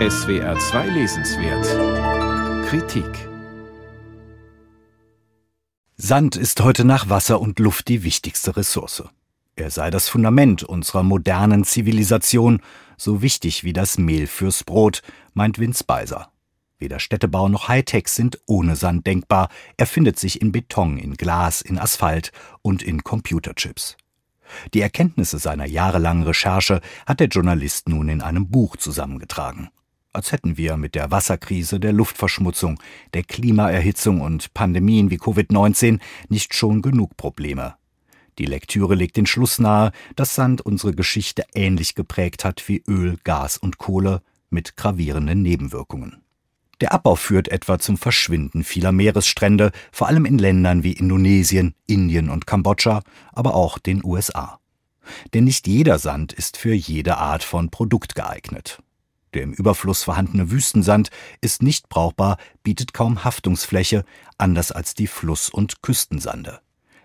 SWR 2 Lesenswert Kritik Sand ist heute nach Wasser und Luft die wichtigste Ressource. Er sei das Fundament unserer modernen Zivilisation, so wichtig wie das Mehl fürs Brot, meint Vince Beiser. Weder Städtebau noch Hightech sind ohne Sand denkbar. Er findet sich in Beton, in Glas, in Asphalt und in Computerchips. Die Erkenntnisse seiner jahrelangen Recherche hat der Journalist nun in einem Buch zusammengetragen als hätten wir mit der Wasserkrise, der Luftverschmutzung, der Klimaerhitzung und Pandemien wie Covid-19 nicht schon genug Probleme. Die Lektüre legt den Schluss nahe, dass Sand unsere Geschichte ähnlich geprägt hat wie Öl, Gas und Kohle mit gravierenden Nebenwirkungen. Der Abbau führt etwa zum Verschwinden vieler Meeresstrände, vor allem in Ländern wie Indonesien, Indien und Kambodscha, aber auch den USA. Denn nicht jeder Sand ist für jede Art von Produkt geeignet. Der im Überfluss vorhandene Wüstensand ist nicht brauchbar, bietet kaum Haftungsfläche, anders als die Fluss- und Küstensande.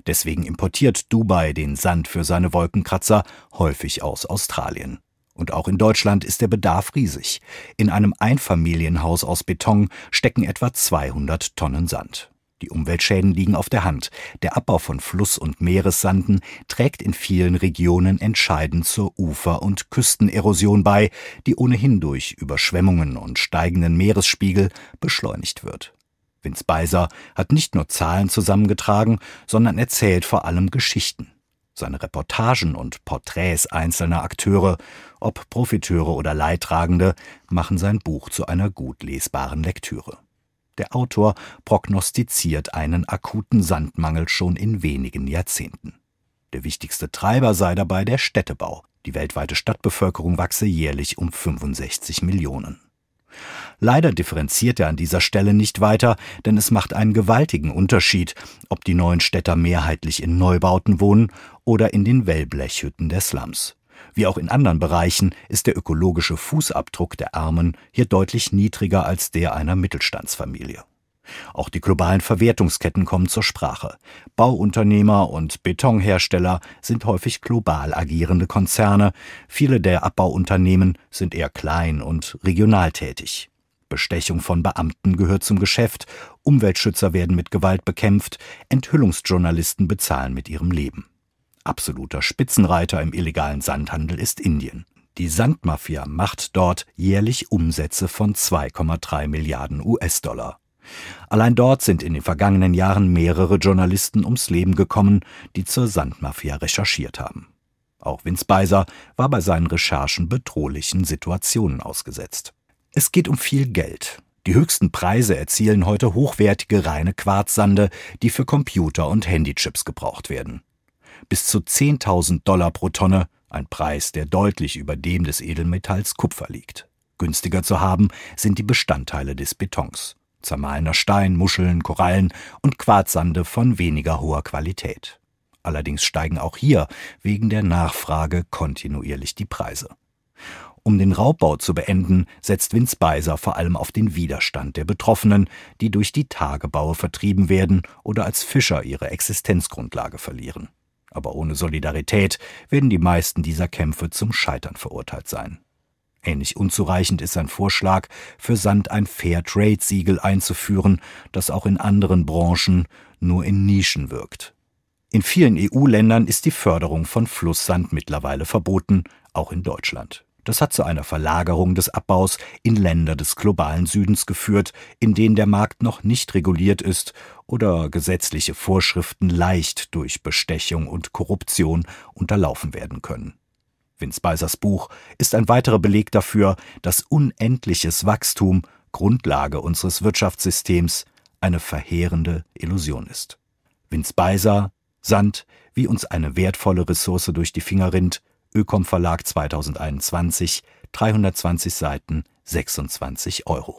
Deswegen importiert Dubai den Sand für seine Wolkenkratzer häufig aus Australien. Und auch in Deutschland ist der Bedarf riesig. In einem Einfamilienhaus aus Beton stecken etwa 200 Tonnen Sand. Die Umweltschäden liegen auf der Hand. Der Abbau von Fluss- und Meeressanden trägt in vielen Regionen entscheidend zur Ufer- und Küstenerosion bei, die ohnehin durch Überschwemmungen und steigenden Meeresspiegel beschleunigt wird. Vince Beiser hat nicht nur Zahlen zusammengetragen, sondern erzählt vor allem Geschichten. Seine Reportagen und Porträts einzelner Akteure, ob Profiteure oder Leidtragende, machen sein Buch zu einer gut lesbaren Lektüre. Der Autor prognostiziert einen akuten Sandmangel schon in wenigen Jahrzehnten. Der wichtigste Treiber sei dabei der Städtebau. Die weltweite Stadtbevölkerung wachse jährlich um 65 Millionen. Leider differenziert er an dieser Stelle nicht weiter, denn es macht einen gewaltigen Unterschied, ob die neuen Städter mehrheitlich in Neubauten wohnen oder in den Wellblechhütten der Slums. Wie auch in anderen Bereichen ist der ökologische Fußabdruck der Armen hier deutlich niedriger als der einer Mittelstandsfamilie. Auch die globalen Verwertungsketten kommen zur Sprache. Bauunternehmer und Betonhersteller sind häufig global agierende Konzerne, viele der Abbauunternehmen sind eher klein und regional tätig. Bestechung von Beamten gehört zum Geschäft, Umweltschützer werden mit Gewalt bekämpft, Enthüllungsjournalisten bezahlen mit ihrem Leben. Absoluter Spitzenreiter im illegalen Sandhandel ist Indien. Die Sandmafia macht dort jährlich Umsätze von 2,3 Milliarden US-Dollar. Allein dort sind in den vergangenen Jahren mehrere Journalisten ums Leben gekommen, die zur Sandmafia recherchiert haben. Auch Vince Beiser war bei seinen Recherchen bedrohlichen Situationen ausgesetzt. Es geht um viel Geld. Die höchsten Preise erzielen heute hochwertige reine Quarzsande, die für Computer und Handychips gebraucht werden bis zu 10.000 Dollar pro Tonne, ein Preis, der deutlich über dem des Edelmetalls Kupfer liegt. Günstiger zu haben sind die Bestandteile des Betons. Zermahlener Stein, Muscheln, Korallen und Quarzsande von weniger hoher Qualität. Allerdings steigen auch hier wegen der Nachfrage kontinuierlich die Preise. Um den Raubbau zu beenden, setzt Vince Beiser vor allem auf den Widerstand der Betroffenen, die durch die Tagebaue vertrieben werden oder als Fischer ihre Existenzgrundlage verlieren. Aber ohne Solidarität werden die meisten dieser Kämpfe zum Scheitern verurteilt sein. Ähnlich unzureichend ist sein Vorschlag, für Sand ein Fair-Trade-Siegel einzuführen, das auch in anderen Branchen nur in Nischen wirkt. In vielen EU-Ländern ist die Förderung von Flusssand mittlerweile verboten, auch in Deutschland. Das hat zu einer Verlagerung des Abbaus in Länder des globalen Südens geführt, in denen der Markt noch nicht reguliert ist oder gesetzliche Vorschriften leicht durch Bestechung und Korruption unterlaufen werden können. Vince Beisers Buch ist ein weiterer Beleg dafür, dass unendliches Wachstum Grundlage unseres Wirtschaftssystems eine verheerende Illusion ist. Vince Beiser, Sand, wie uns eine wertvolle Ressource durch die Finger rinnt, Ökom Verlag 2021, 320 Seiten, 26 Euro